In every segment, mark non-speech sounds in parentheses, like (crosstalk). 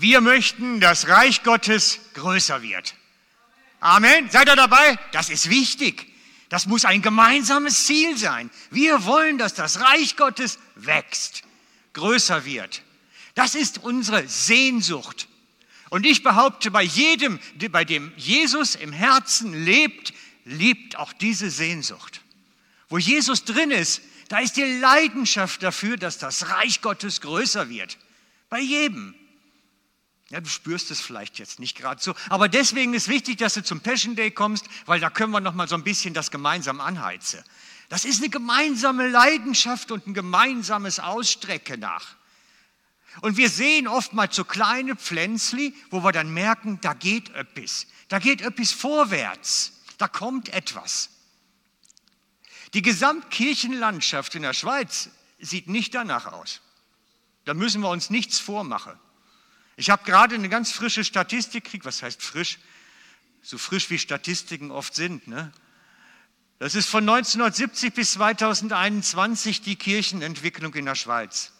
Wir möchten, dass Reich Gottes größer wird. Amen. Seid ihr dabei? Das ist wichtig. Das muss ein gemeinsames Ziel sein. Wir wollen, dass das Reich Gottes wächst, größer wird. Das ist unsere Sehnsucht. Und ich behaupte, bei jedem, bei dem Jesus im Herzen lebt, lebt auch diese Sehnsucht. Wo Jesus drin ist, da ist die Leidenschaft dafür, dass das Reich Gottes größer wird. Bei jedem. Ja, du spürst es vielleicht jetzt nicht gerade so, aber deswegen ist wichtig, dass du zum Passion Day kommst, weil da können wir noch mal so ein bisschen das gemeinsam anheizen. Das ist eine gemeinsame Leidenschaft und ein gemeinsames Ausstrecken nach. Und wir sehen oftmals so kleine Pflänzli, wo wir dann merken, da geht etwas. Da geht etwas vorwärts. Da kommt etwas. Die Gesamtkirchenlandschaft in der Schweiz sieht nicht danach aus. Da müssen wir uns nichts vormachen. Ich habe gerade eine ganz frische Statistik gekriegt. Was heißt frisch? So frisch wie Statistiken oft sind. Ne? Das ist von 1970 bis 2021 die Kirchenentwicklung in der Schweiz.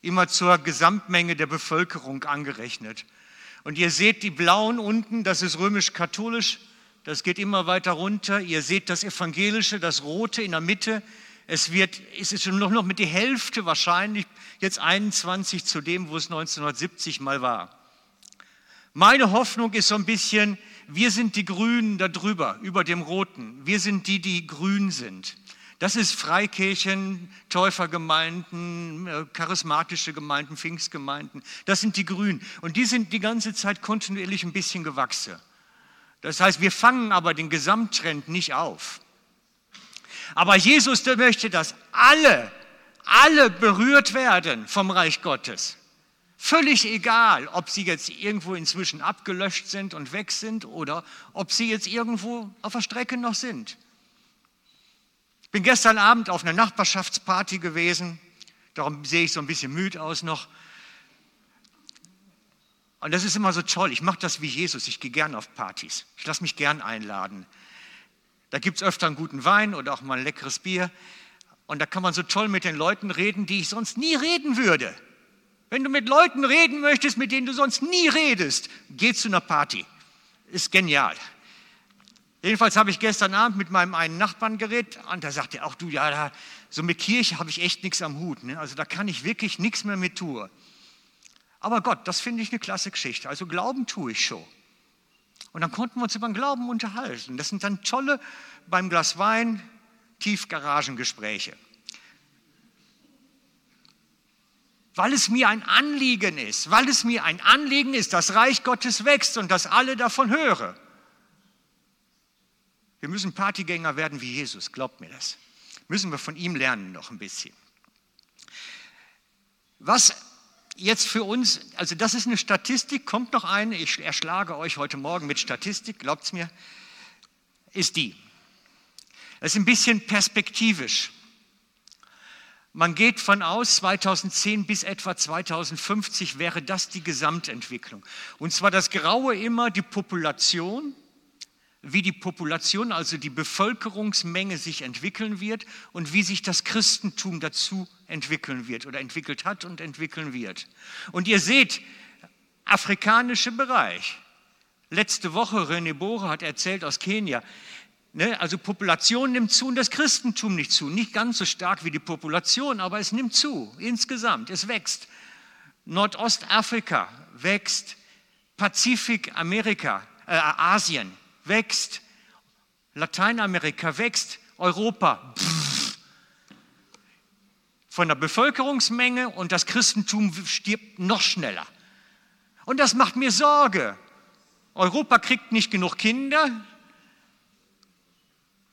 Immer zur Gesamtmenge der Bevölkerung angerechnet. Und ihr seht die blauen unten, das ist römisch-katholisch, das geht immer weiter runter. Ihr seht das evangelische, das rote in der Mitte, es, wird, es ist nur noch mit der Hälfte wahrscheinlich, jetzt 21 zu dem, wo es 1970 mal war. Meine Hoffnung ist so ein bisschen, wir sind die Grünen da drüber, über dem Roten. Wir sind die, die grün sind. Das ist Freikirchen, Täufergemeinden, äh, charismatische Gemeinden, Pfingstgemeinden. Das sind die Grünen. Und die sind die ganze Zeit kontinuierlich ein bisschen gewachsen. Das heißt, wir fangen aber den Gesamttrend nicht auf. Aber Jesus möchte, dass alle, alle berührt werden vom Reich Gottes. Völlig egal, ob sie jetzt irgendwo inzwischen abgelöscht sind und weg sind oder ob sie jetzt irgendwo auf der Strecke noch sind. Ich bin gestern Abend auf einer Nachbarschaftsparty gewesen, darum sehe ich so ein bisschen müde aus noch. Und das ist immer so toll. Ich mache das wie Jesus. Ich gehe gern auf Partys. Ich lasse mich gern einladen. Da gibt es öfter einen guten Wein oder auch mal ein leckeres Bier. Und da kann man so toll mit den Leuten reden, die ich sonst nie reden würde. Wenn du mit Leuten reden möchtest, mit denen du sonst nie redest, geh zu einer Party. Ist genial. Jedenfalls habe ich gestern Abend mit meinem einen Nachbarn geredet und da sagte er auch, du, ja, da, so mit Kirche habe ich echt nichts am Hut. Ne? Also da kann ich wirklich nichts mehr mit tun. Aber Gott, das finde ich eine klasse Geschichte. Also Glauben tue ich schon. Und dann konnten wir uns über den Glauben unterhalten. Das sind dann tolle, beim Glas Wein, Tiefgaragengespräche. Weil es mir ein Anliegen ist, weil es mir ein Anliegen ist, dass Reich Gottes wächst und dass alle davon hören. Wir müssen Partygänger werden wie Jesus, glaubt mir das. Müssen wir von ihm lernen noch ein bisschen. Was jetzt für uns, also das ist eine Statistik, kommt noch eine, ich erschlage euch heute Morgen mit Statistik, glaubt es mir, ist die. Das ist ein bisschen perspektivisch. Man geht von aus, 2010 bis etwa 2050 wäre das die Gesamtentwicklung. Und zwar das Graue immer die Population, wie die Population, also die Bevölkerungsmenge sich entwickeln wird und wie sich das Christentum dazu entwickeln wird oder entwickelt hat und entwickeln wird. Und ihr seht, afrikanische Bereich. Letzte Woche, René Bohre hat erzählt aus Kenia, ne, also Population nimmt zu und das Christentum nicht zu. Nicht ganz so stark wie die Population, aber es nimmt zu insgesamt, es wächst. Nordostafrika wächst, Pazifik, Amerika, äh, Asien wächst, Lateinamerika wächst, Europa pff, von der Bevölkerungsmenge und das Christentum stirbt noch schneller. Und das macht mir Sorge. Europa kriegt nicht genug Kinder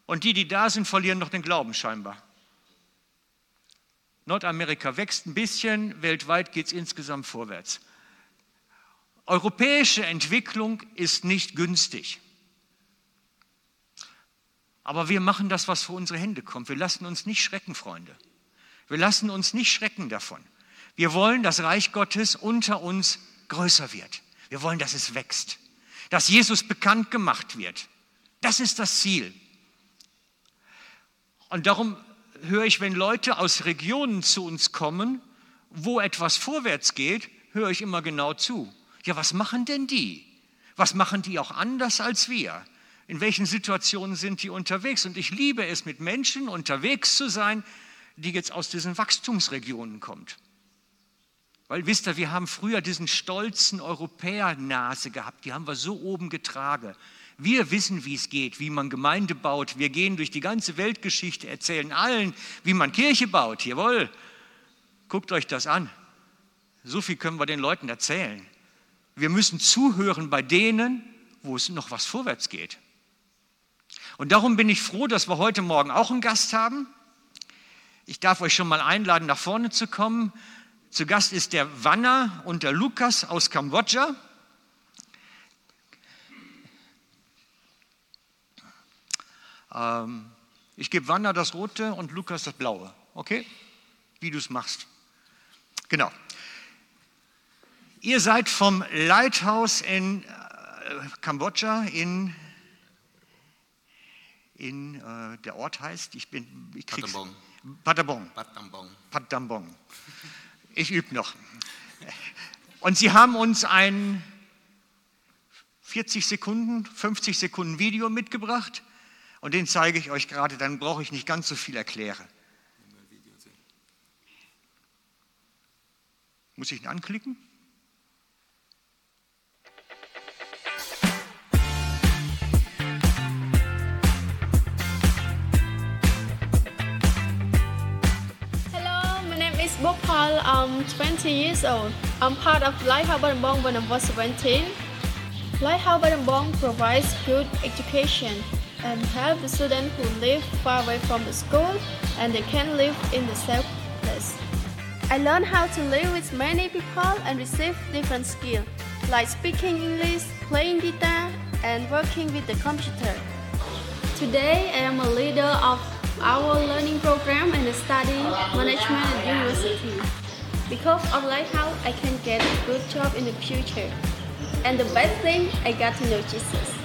und die, die da sind, verlieren noch den Glauben scheinbar. Nordamerika wächst ein bisschen, weltweit geht es insgesamt vorwärts. Europäische Entwicklung ist nicht günstig. Aber wir machen das, was vor unsere Hände kommt. Wir lassen uns nicht schrecken, Freunde. Wir lassen uns nicht schrecken davon. Wir wollen, dass Reich Gottes unter uns größer wird. Wir wollen, dass es wächst. Dass Jesus bekannt gemacht wird. Das ist das Ziel. Und darum höre ich, wenn Leute aus Regionen zu uns kommen, wo etwas vorwärts geht, höre ich immer genau zu. Ja, was machen denn die? Was machen die auch anders als wir? In welchen Situationen sind die unterwegs? Und ich liebe es, mit Menschen unterwegs zu sein, die jetzt aus diesen Wachstumsregionen kommt. Weil wisst ihr, wir haben früher diesen stolzen Europäernase gehabt, die haben wir so oben getragen. Wir wissen, wie es geht, wie man Gemeinde baut. Wir gehen durch die ganze Weltgeschichte, erzählen allen, wie man Kirche baut. Jawohl, guckt euch das an. So viel können wir den Leuten erzählen. Wir müssen zuhören bei denen, wo es noch was vorwärts geht. Und darum bin ich froh, dass wir heute Morgen auch einen Gast haben. Ich darf euch schon mal einladen, nach vorne zu kommen. Zu Gast ist der Wanner und der Lukas aus Kambodscha. Ähm, ich gebe Wanner das Rote und Lukas das Blaue. Okay? Wie du es machst. Genau. Ihr seid vom Lighthouse in äh, Kambodscha in, in äh, der Ort heißt, ich bin, ich krieg's. Patambong. Patambong. Patambong. Patambong. Ich übe noch. Und Sie haben uns ein 40 Sekunden, 50 Sekunden Video mitgebracht und den zeige ich euch gerade, dann brauche ich nicht ganz so viel erklären. Muss ich ihn anklicken? Hello, my name is Bopal. I'm 20 years old. I'm part of Lighthouse Bong when I was 17. Lighthouse Bong provides good education and help the students who live far away from the school and they can live in the same place. I learned how to live with many people and receive different skills like speaking English, playing guitar, and working with the computer. Today, I am a leader of our learning program and study management at university. Because of Lighthouse, I can get a good job in the future. And the best thing, I got to know Jesus.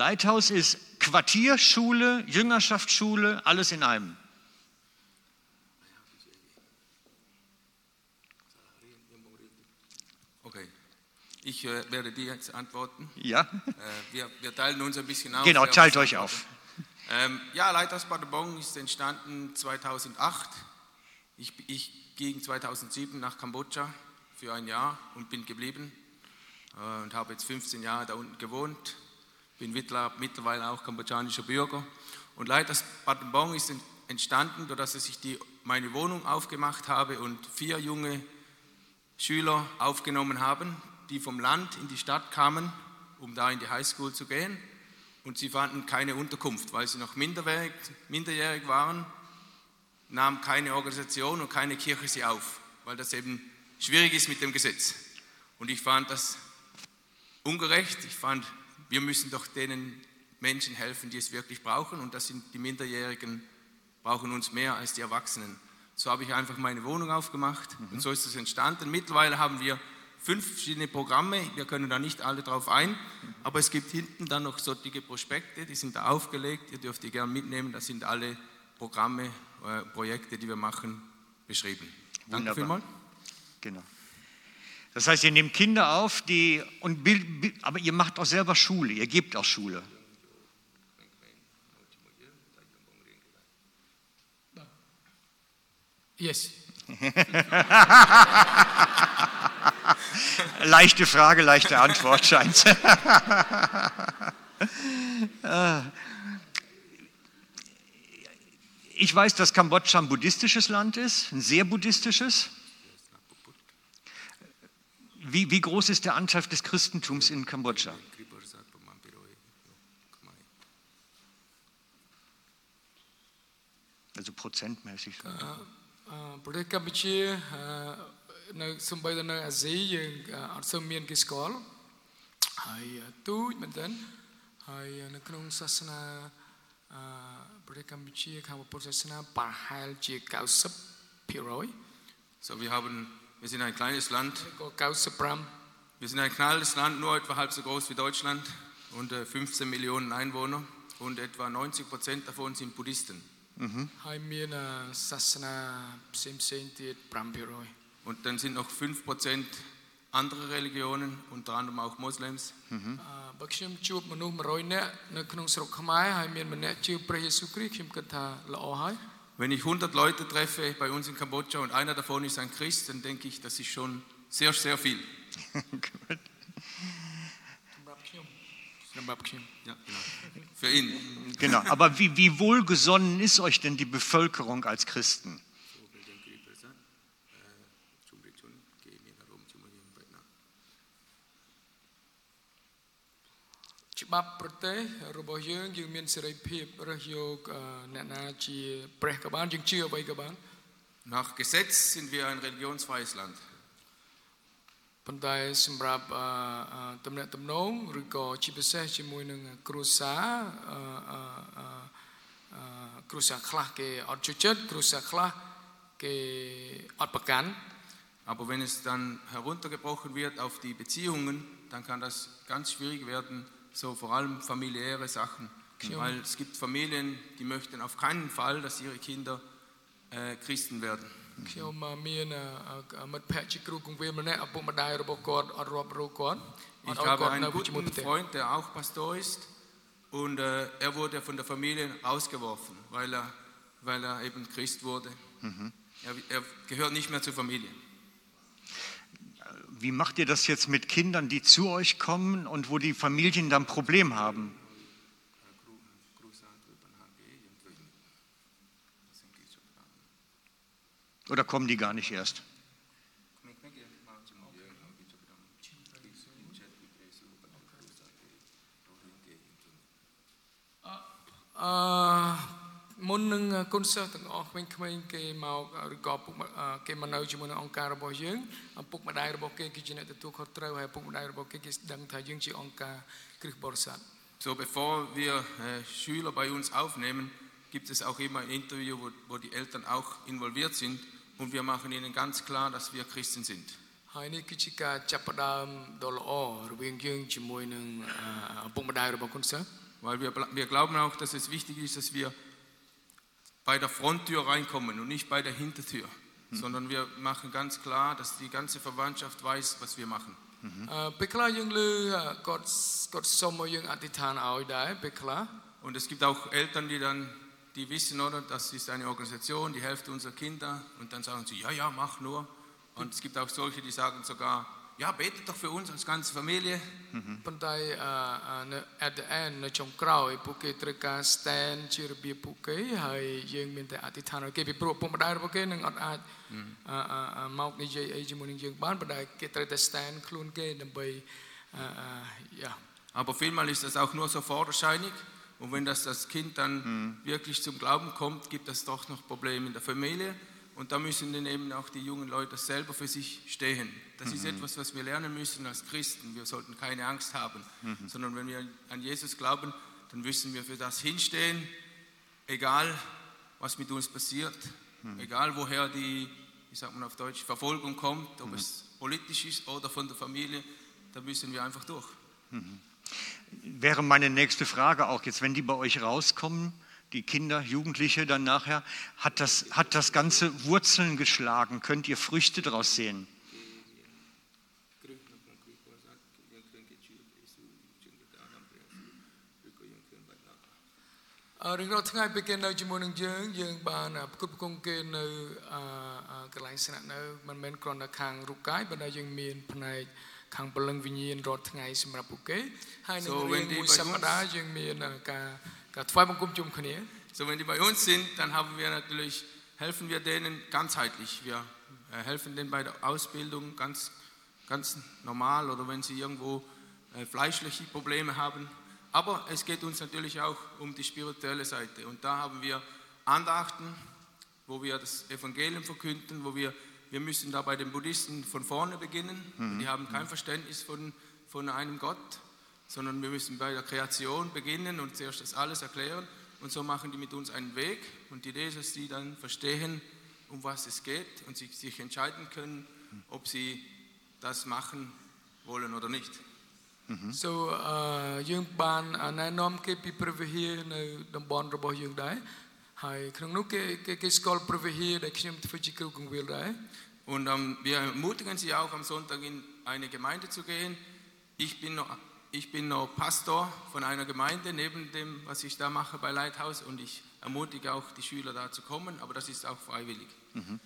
Lighthouse ist Quartier, Schule, Jüngerschaftsschule, alles in einem. Okay. Ich äh, werde dir jetzt antworten. Ja? Äh, wir, wir teilen uns ein bisschen auf. Genau, teilt euch auf. Ähm, ja, Leiters Badebong ist entstanden 2008. Ich, ich ging 2007 nach Kambodscha für ein Jahr und bin geblieben äh, und habe jetzt 15 Jahre da unten gewohnt. Bin mittler- mittlerweile auch kambodschanischer Bürger. Und Badebong ist en- entstanden, dadurch, dass ich die, meine Wohnung aufgemacht habe und vier junge Schüler aufgenommen haben, die vom Land in die Stadt kamen, um da in die Highschool zu gehen. Und sie fanden keine Unterkunft, weil sie noch minderjährig, minderjährig waren, nahm keine Organisation und keine Kirche sie auf, weil das eben schwierig ist mit dem Gesetz. Und ich fand das ungerecht. Ich fand, wir müssen doch denen Menschen helfen, die es wirklich brauchen. Und das sind die Minderjährigen, brauchen uns mehr als die Erwachsenen. So habe ich einfach meine Wohnung aufgemacht und so ist es entstanden. Mittlerweile haben wir fünf verschiedene Programme. Wir können da nicht alle drauf ein, aber es gibt hinten dann noch solche Prospekte, die sind da aufgelegt. Ihr dürft die gerne mitnehmen. Da sind alle Programme, äh, Projekte, die wir machen, beschrieben. Danke Wunderbar. vielmals. Genau. Das heißt, ihr nehmt Kinder auf, die, und aber ihr macht auch selber Schule, ihr gebt auch Schule. Yes. (laughs) Leichte Frage, leichte Antwort scheint. (laughs) Ich weiß, dass Kambodscha ein buddhistisches Land ist, ein sehr buddhistisches. Wie, wie groß ist der Anteil des Christentums in Kambodscha? Also prozentmäßig. So. So wir haben wir sind ein kleines Land. Wir sind ein kleines Land, nur etwa halb so groß wie Deutschland, und äh, 15 Millionen Einwohner und etwa 90 Prozent davon sind Buddhisten. Mhm. Und dann sind noch 5 Prozent andere Religionen, unter anderem auch Moslems. Mhm. Wenn ich 100 Leute treffe bei uns in Kambodscha und einer davon ist ein Christ, dann denke ich, das ist schon sehr, sehr viel. (laughs) Genau. Für ihn. Genau, aber wie, wie wohlgesonnen ist euch denn die Bevölkerung als Christen? ច្បាប់ប្រទេសរបស់យើងយើងមានសេរីភាពរើសយកអឺអ្នកណាជាព្រះក៏បានយើងជឿអ្វីក៏បាន Nach Gesetz sind wir ein religionsfreies Land. ប៉ុន្តែសម្រាប់អឺអឺតំណែងតំណងឬក៏ជាពិសេសជាមួយនឹងគ្រួសារអឺអឺអឺអឺគ្រួសារខ្លះគេអត់ជួយចិត្តគ្រួសារខ្លះគេអត់ប្រកាន់ Aber wenn es dann heruntergebrochen wird auf die Beziehungen, dann kann das ganz schwierig werden, so vor allem familiäre Sachen. Ja. Weil es gibt Familien, die möchten auf keinen Fall, dass ihre Kinder äh, Christen werden. ខ្ញុំអឺមានអឺអឺមិត្តភក្តិជាគ្រូកងវាលម្នាក់ឪពុកម្ដាយរបស់គាត់អត់រាប់រកគាត់អត់ Ich ឲ្យ habe គាត់ einen នៅជាមួយ guten ផ្ទះ Freund, der auch Pastor ist und äh, er wurde von der Familie rausgeworfen, weil er, weil er eben Christ wurde. Er, er gehört nicht mehr zur Familie. wie macht ihr das jetzt mit Kindern, die zu euch kommen und wo die Familien dann Problem haben? Oder kommen die gar nicht erst? អឺ មុននឹងគុណសិស្សទាំងអស់ក្មេងៗគេមកឬក៏ពុកម៉ាអឺគេមកនៅជាមួយនឹងអង្គការរបស់យើងឪពុកម្ដាយរបស់គេគឺជាអ្នកទទួលខុសត្រូវហើយឪពុកម្ដាយរបស់គេគេដឹងថាយើងជាអង្គការគ្រិស្តបរិស័ទ So, bevor wir äh, Schüler bei uns aufnehmen, gibt es auch immer ein Interview, wo, wo die Eltern auch involviert sind und wir machen ihnen ganz klar, dass wir Christen sind. ហើយនេះគឺជាការចាប់ផ្ដើមដ៏ល្អរវាងយើងជាមួយនឹងអឺឪពុកម្ដាយរបស់គុណសិស្ស Weil wir, wir glauben auch, dass es wichtig ist, dass wir bei der Fronttür reinkommen und nicht bei der Hintertür, sondern wir machen ganz klar, dass die ganze Verwandtschaft weiß, was wir machen. អឺពេលខ្លះយើងលើគាត់គាត់សុំឲ្យយើងអធិដ្ឋានឲ្យដែរពេលខ្លះ Und es gibt auch Eltern, die dann, die wissen, oder, das ist eine Organisation, die hilft unseren Kindern und dann sagen sie, ja, ja, mach nur. Und es gibt auch solche, die sagen sogar, ja, betet doch für uns als ganze Familie. ប៉ុន្តែអឺអឺនៅ at the end នៅចុងក្រោយពួកគេត្រូវការ stand ជារបៀបពួកគេហើយយើងមានតែអធិដ្ឋានឲ្យគេពីព្រោះពុកម្ដាយរបស់គេនឹងអត់អាចអឺអឺអឺមកនិយាយអីជាមួយនឹងយើងបានប៉ុន្តែគេត្រូវតែ stand ខ្លួនគេដើម្បីអឺអឺ yeah Aber vielmal ist das auch nur so vorderscheinig. Und wenn das, das Kind dann wirklich zum Glauben kommt, gibt es doch noch Probleme in der Familie. Und da müssen dann eben auch die jungen Leute selber für sich stehen. Das ist etwas, was wir lernen müssen als Christen. Wir sollten keine Angst haben, sondern wenn wir an Jesus glauben, dann müssen wir für das hinstehen, egal was mit uns passiert, egal woher die, wie sagt man auf Deutsch, Verfolgung kommt, ob es politisch ist oder von der Familie, da müssen wir einfach durch. Wäre meine nächste Frage auch jetzt, wenn die bei euch rauskommen, die Kinder, Jugendliche dann nachher, hat das, hat das Ganze Wurzeln geschlagen? Könnt ihr Früchte daraus sehen? ။អឺរៀងរាល់ថ្ងៃពេលគេនៅជាមួយនឹងយើងយើងបានប្រគល់ប្រគងគេនៅអឺអឺកន្លែងស្នាក់នៅមិនមែនគ្រាន់តែខាងរូបកាយប៉ុន្តែយើងមានផ្នែកខាងពលឹងវិញ្ញាណរាល់ថ្ងៃសម្រាប់ពួកគេហើយនៅ So, រៀ when ង they មួយ by សប្ uns- តាហ៍យើងមានអឺការ so, wenn die bei uns sind, dann haben wir natürlich, helfen wir denen ganzheitlich. Wir äh, helfen denen bei der Ausbildung ganz, ganz normal oder wenn sie irgendwo äh, fleischliche Probleme haben. Aber es geht uns natürlich auch um die spirituelle Seite. Und da haben wir Andachten, wo wir das Evangelium verkünden, wo wir, wir müssen da bei den Buddhisten von vorne beginnen. Mhm. Die haben kein Verständnis von, von einem Gott sondern wir müssen bei der Kreation beginnen und zuerst das alles erklären. Und so machen die mit uns einen Weg. Und die Idee ist, dass die dann verstehen, um was es geht und sich, sich entscheiden können, ob sie das machen wollen oder nicht. so អឺយើងបានណែនាំគេពីព្រះវិហារនៅតំបន់របស់យើងដែរហើយក្នុងនោះគេគេគេស្គាល់ព្រះវិហារដែលខ្ញុំធ្វើជាគ្រូកងវិលដែរ Und ähm, wir ermutigen Sie auch am Sonntag in eine Gemeinde zu gehen. Ich bin noch, ich bin noch Pastor von einer Gemeinde, neben dem, was ich da mache bei Lighthouse und ich ermutige auch die Schüler da zu kommen, aber das ist auch freiwillig. Mhm.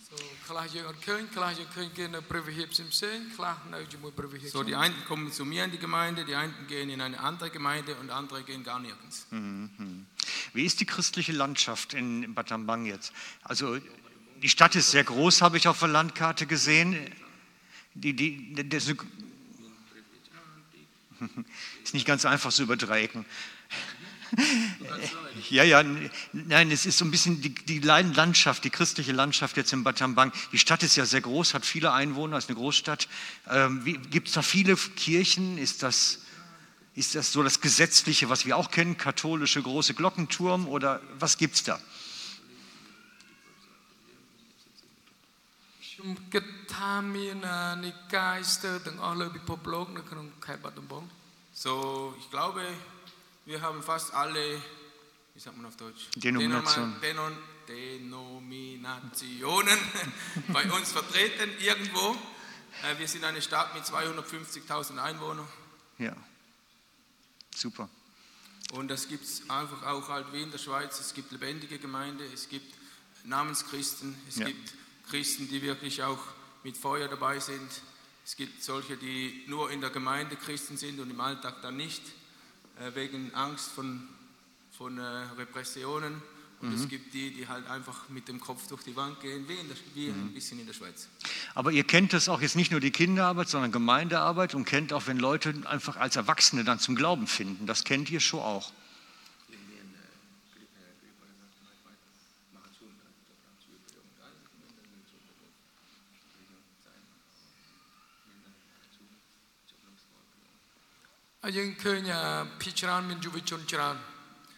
So, die einen kommen zu mir in die Gemeinde, die einen gehen in eine andere Gemeinde und andere gehen gar nirgends. Mhm. Wie ist die christliche Landschaft in Battambang jetzt? Also die Stadt ist sehr groß, habe ich auf der Landkarte gesehen. Die, die, das ist nicht ganz einfach so über Dreiecken. Ja, ja, nein, es ist so ein bisschen die, die Landschaft, die christliche Landschaft jetzt in Battambang. Die Stadt ist ja sehr groß, hat viele Einwohner, ist eine Großstadt. Ähm, Gibt es da viele Kirchen? Ist das, ist das so das Gesetzliche, was wir auch kennen, katholische große Glockenturm oder was gibt es da? ខ្ញុំគិតថាមានអឺនិកាយស្ទើរទាំងអស់លើពិភពលោកនៅក្នុងខេត្តបាត់ដំបង So, ich glaube, wir haben fast alle, wie sagt man auf Deutsch? Denomination. Denom- Denominationen (laughs) bei uns vertreten irgendwo. Äh, Wir sind eine Stadt mit 250.000 Einwohnern Ja, super. und das gibt es einfach auch halt wie in der Schweiz. Es gibt lebendige Gemeinde, es gibt Namenschristen, es Ja. gibt Christen, die wirklich auch mit Feuer dabei sind. Es gibt solche, die nur in der Gemeinde Christen sind und im Alltag dann nicht, äh, wegen Angst von, von äh, Repressionen. Und es gibt die, die halt einfach mit dem Kopf durch die Wand gehen, wie, in der, wie ein bisschen in der Schweiz. Aber ihr kennt das auch jetzt nicht nur die Kinderarbeit, sondern Gemeindearbeit und kennt auch, wenn Leute einfach als Erwachsene dann zum Glauben finden. Das kennt ihr schon auch. ។ ហើ យយើងឃើញអឺភាគច្រើនមានយុវជនច្រើន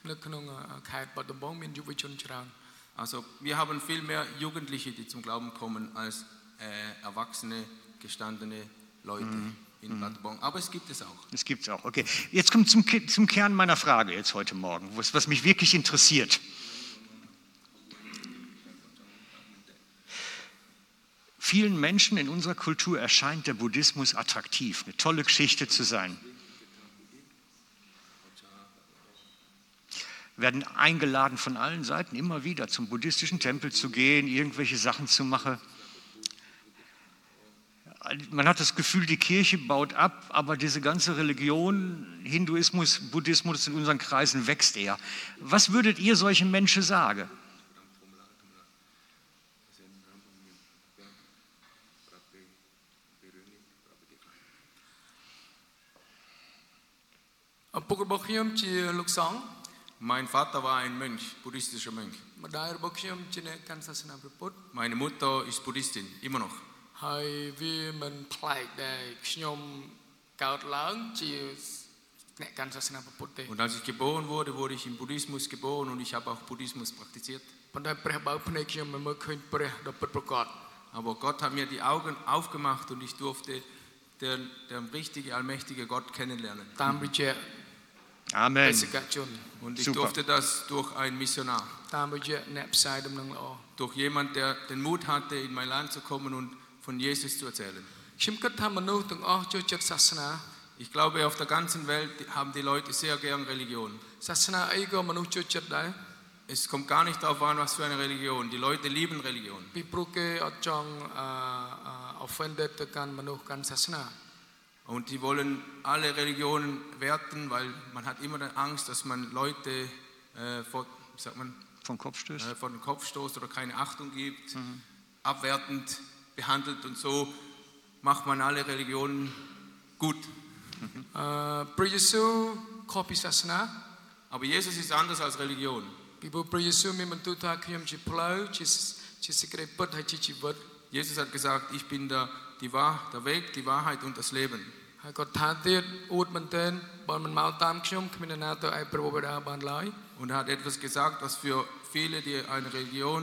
នៅក្នុងអឺខេត្តបាត់ដំបងមានយុវជនច្រើន Also wir haben viel mehr Jugendliche, die zum Glauben kommen, als äh, erwachsene, gestandene Leute in Bad Bonn. Aber es gibt es auch. Das gibt es auch. Okay, jetzt kommt zum, Ki- zum Kern meiner Frage jetzt heute Morgen, was, was mich wirklich interessiert. Vielen Menschen in unserer Kultur erscheint der Buddhismus attraktiv, eine tolle Geschichte zu sein. Werden eingeladen von allen Seiten immer wieder zum buddhistischen Tempel zu gehen, irgendwelche Sachen zu machen. Man hat das Gefühl, die Kirche baut ab, aber diese ganze Religion, Hinduismus, Buddhismus in unseren Kreisen wächst eher. Was würdet ihr solchen Menschen sagen? ឪពុករបស់ខ្ញុំជាលោកសង្ឃ mein Vater war ein Mönch, buddhistischer Mönch. Meine Mutter ist Buddhistin, immer noch. Und als ich geboren wurde, wurde ich im Buddhismus geboren und ich habe auch Buddhismus praktiziert. Aber Gott hat mir die Augen aufgemacht und ich durfte den, den richtigen, allmächtigen Gott kennenlernen. Amen. Und ich Super. durfte das durch einen Missionar. Durch jemanden, der den Mut hatte, in mein Land zu kommen und von Jesus zu erzählen. Ich glaube, auf der ganzen Welt haben die Leute sehr gern Religion. Es kommt gar nicht darauf an, was für eine Religion. Die Leute lieben Religion. Und die wollen alle Religionen werten, weil man hat immer die Angst, dass man Leute äh, vor, wie sagt man, Vom Kopf stößt? äh, vor den Kopf stoßt oder keine Achtung gibt, abwertend behandelt und so macht man alle Religionen gut. (laughs) អឺព្រះយេស៊ូវខុសពីសាសនា Aber Jesus ist anders als Religion. ពីព្រោះព្រះយេស៊ូវមានបន្ទូលថាខ្ញុំជាផ្លូវជាជាសេចក្តីពិតហើយជាជីវិត Jesus hat gesagt, ich bin der, die Wahr, der Weg, die Wahrheit und das Leben. ហើយគាត់ថាទៀតអួតមែនទែនបើមិនមកតាមខ្ញុំគ្មាននរណាទៅឯព្រះបិតាបានឡើយ Und er hat etwas gesagt, was für viele, die eine Religion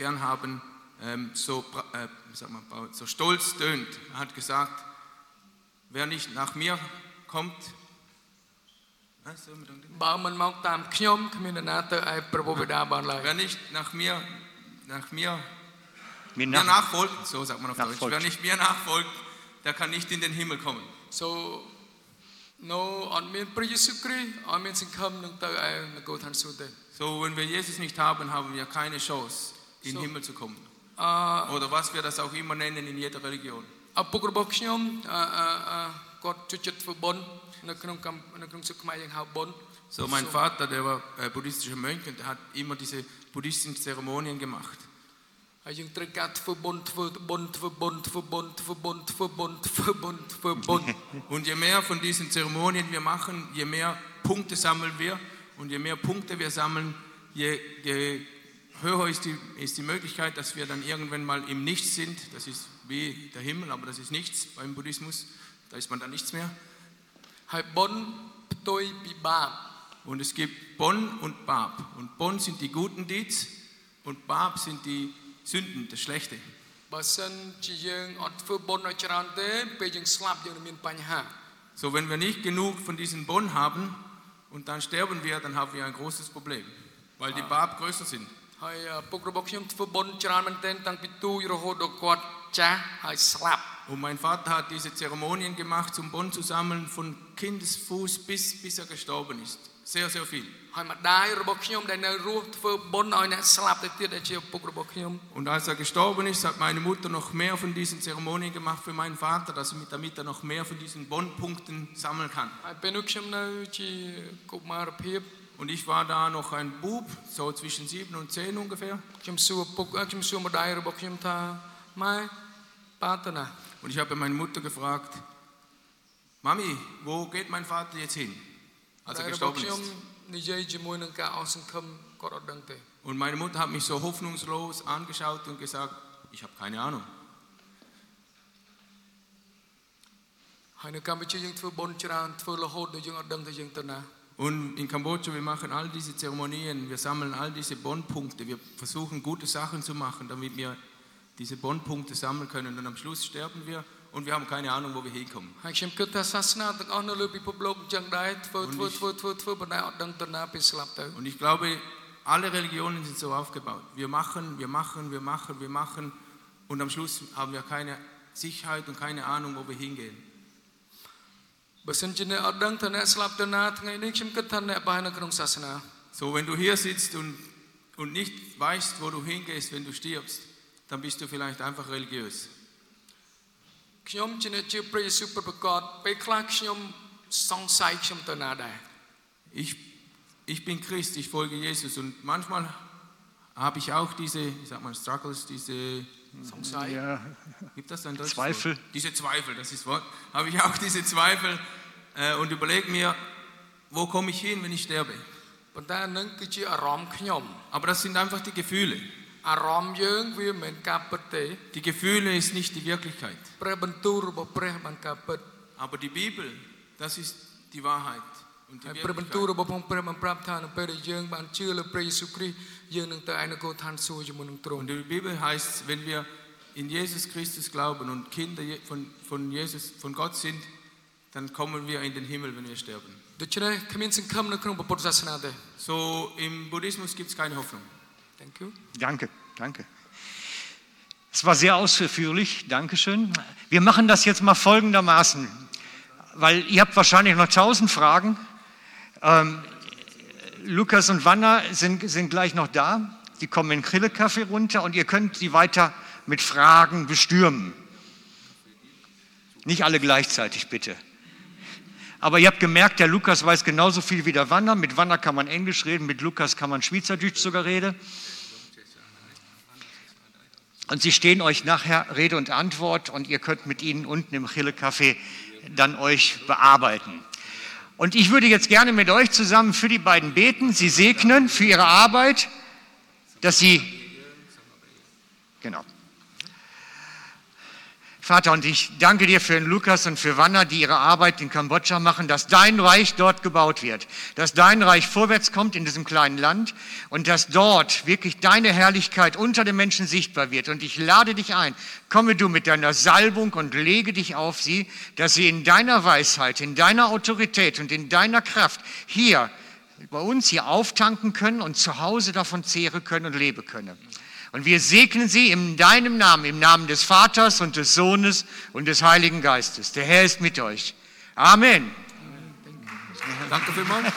gern haben, ähm, so, pra- äh, wie sagt man, so stolz tönt. Er hat gesagt, wer nicht nach mir kommt, Was soll man dann- បើមិនមកតាមខ្ញុំគ្មាននរណាទៅឯព្រះពុទ្ធបិតាបានឡើយ wer nicht nach mir, nach mir Mir mir nach, nachfolgt, so sagt man auf Deutsch, Nachfolgt. wer nicht mir nachfolgt, der kann nicht in den Himmel kommen. so no អត់មានព្រះយេស៊ូវគ្រីស្ទអត់មានសង្ឃឹមនឹងទៅឯនគរឋានសួគ៌ទេ So, wenn wir Jesus nicht haben, haben wir keine Chance, in den So. Himmel zu kommen. អឺ Oder was wir das auch immer nennen in jeder Religion. ឪពុករបស់ខ្ញុំអឺអឺអឺគាត់ជួយចិត្តធ្វើបុណ្យនៅក្នុងកម្មនៅក្នុងសុខខ្មែរយើងហៅបុណ្យ So, mein Vater, der war äh, buddhistischer Mönch und der hat immer diese buddhistischen Zeremonien gemacht. ហើយយើងត្រូវការធ្វើបុណ្យធ្វើបុណ្យធ្វើបុណ្យធ្វើបុណ្យធ្វើបុណ្យធ្វើបុណ្យធ្វើបុណ្យធ្វើបុណ្យ Und je mehr von diesen Zeremonien wir machen, je mehr Punkte sammeln wir. Und je mehr Punkte wir sammeln, je, je höher ist die, ist die Möglichkeit, dass wir dann irgendwann mal im Nichts sind. Das ist wie der Himmel, aber das ist nichts beim Buddhismus. Da ist man dann nichts mehr. ហើយបុណ្យផ្ទុយពីបាប Und es gibt Bon und Bab. Und Bon sind die guten Deeds und Bab sind die Sünden, das Schlechte. បើសិនជាយើងអត់ធ្វើបុណ្យឲ្យច្រើនទេពេលយើងស្លាប់យើងនឹងមានបញ្ហា So, wenn wir nicht genug von diesen Bon haben und dann sterben wir, dann haben wir ein großes Problem, weil die Bab größer sind. ហើយឪពុករបស់ខ្ញុំធ្វើបុណ្យច្រើនមែនទែនតាំងពីទូចរហូតដល់គាត់ចាស់ហើយស្លាប់ Und mein Vater hat diese Zeremonien gemacht, um Bon zu sammeln, von Kindesfuß bis, bis er gestorben ist. Sehr, sehr viel. ហើយម្ដាយរបស់ខ្ញុំដែលនៅរស់ធ្វើបុណ្យឲ្យអ្នកស្លាប់ទៅទៀតដែលជាឪពុករបស់ខ្ញុំ Und als er gestorben ist, hat meine Mutter noch mehr von diesen Zeremonien gemacht für meinen Vater, dass er mit, damit er noch mehr von diesen Bon-Punkten sammeln kann. ហើយពេលនោះខ្ញុំនៅជាកុមារភាព Und ich war da noch ein Bub, so zwischen sieben und zehn ungefähr. ខ្ញុំសួរឪពុកអឺខ្ញុំសួរម្ដាយរបស់ខ្ញុំថាម៉ែប៉ាទៅណា Und ich habe meine Mutter gefragt, Mami, wo geht mein Vater jetzt hin, Und meine Mutter hat mich so hoffnungslos angeschaut und gesagt, ich habe keine Ahnung. ហើយនៅកម្ពុជាយើងធ្វើបុណ្យច្រើនធ្វើរហូតដល់យើងអត់ដឹងថាយើងទៅណា Und in Kambodscha, wir machen all diese Zeremonien, wir sammeln all diese Bondpunkte, wir versuchen gute Sachen zu machen, damit wir diese Bondpunkte sammeln können. Und am Schluss sterben wir und wir haben keine Ahnung, wo wir hinkommen. ហើយខ្ញុំគិតថាសាសនាទាំងអស់នៅលើពិភពលោកអញ្ចឹងដែរធ្វើ Und ធ្វើ ich- ធ្វើធ្វើធ្វើប៉ុន្តែអត់ដឹងទៅណាពេលស្លាប់ទៅ Und ich glaube, alle Religionen sind so aufgebaut. Wir machen, wir machen, wir machen, wir machen und am Schluss haben wir keine Sicherheit und keine Ahnung, wo wir hingehen. បើសិនជាអ្នកអត់ដឹងថាអ្នកស្លាប់ទៅណាថ្ងៃនេះខ្ញុំគិតថាអ្នកប្រហែលនៅក្នុងសាសនា So, wenn du hier sitzt und, und nicht weißt, wo du hingehst, wenn du stirbst, dann bist du vielleicht einfach religiös. ខ្ញុំជាអ្នកជឿព្រះយេស៊ូវពិតប្រាកដពេលខ្លះខ្ញុំសង្ស័យខ្ញុំទៅណាដែរ Ich, ich bin Christ, ich folge Jesus und manchmal habe ich auch diese, wie sagt man, Struggles, diese, សង្ស័យ ja, gibt das ein deutsches Zweifel. Wort? Diese Zweifel, das ist Wort, habe ich auch diese Zweifel äh, und überlege mir, wo komme ich hin, wenn ich sterbe? ប៉ុន្តែនឹងគឺជាអារម្មណ៍ខ្ញុំ Aber das sind einfach die Gefühle. អារម្មណ៍យើងវាមិនមែនការពិតទេ Die Gefühle ist nicht die Wirklichkeit. ព្រះបន្ទូលរបស់ព្រះបានការពិត Aber die Bibel, das ist die Wahrheit. Und die ហើយព្រះបន្ទូល Wirklichkeit. របស់ព្រះបានប្រាប់ថានៅពេលដែលយើងបានជឿលើព្រះយេស៊ូវគ្រីស្ទយើងនឹងទៅឯនគរឋានសួគ៌ជាមួយនឹងទ្រង់ Und die Bibel heißt, wenn wir in Jesus Christus glauben und Kinder Je- von, von Jesus, von Gott sind, dann kommen wir in den Himmel, wenn wir sterben. ដូច្នេះគ្មានសង្ឃឹមនៅក្នុងពុទ្ធសាសនាទេ So im Buddhismus gibt es keine Hoffnung. Thank you danke, danke. Es war sehr ausführlich, Dankeschön. Wir machen das jetzt mal folgendermaßen, weil ihr habt wahrscheinlich noch tausend Fragen. Ähm, Lukas und Wanna sind, sind gleich noch da. Die kommen in Krille-Kaffee runter und ihr könnt sie weiter mit Fragen bestürmen. Nicht alle gleichzeitig, bitte. Aber ihr habt gemerkt, der Lukas weiß genauso viel wie der Wanner. Mit Wanner kann man Englisch reden, mit Lukas kann man Schweizerdeutsch sogar reden. Und sie stehen euch nachher Rede und Antwort und ihr könnt mit ihnen unten im Chille-Café dann euch bearbeiten. Und ich würde jetzt gerne mit euch zusammen für die beiden beten, sie segnen für ihre Arbeit, dass sie, genau. Vater, und ich danke dir für Lukas und für Wanna, die ihre Arbeit in Kambodscha machen, dass dein Reich dort gebaut wird, dass dein Reich vorwärts kommt in diesem kleinen Land und dass dort wirklich deine Herrlichkeit unter den Menschen sichtbar wird. Und ich lade dich ein, komme du mit deiner Salbung und lege dich auf sie, dass sie in deiner Weisheit, in deiner Autorität und in deiner Kraft hier bei uns hier auftanken können und zu Hause davon zehren können und leben können. Und wir segnen sie in deinem Namen, im Namen des Vaters und des Sohnes und des Heiligen Geistes. Der Herr ist mit euch. Amen. Danke vielmals.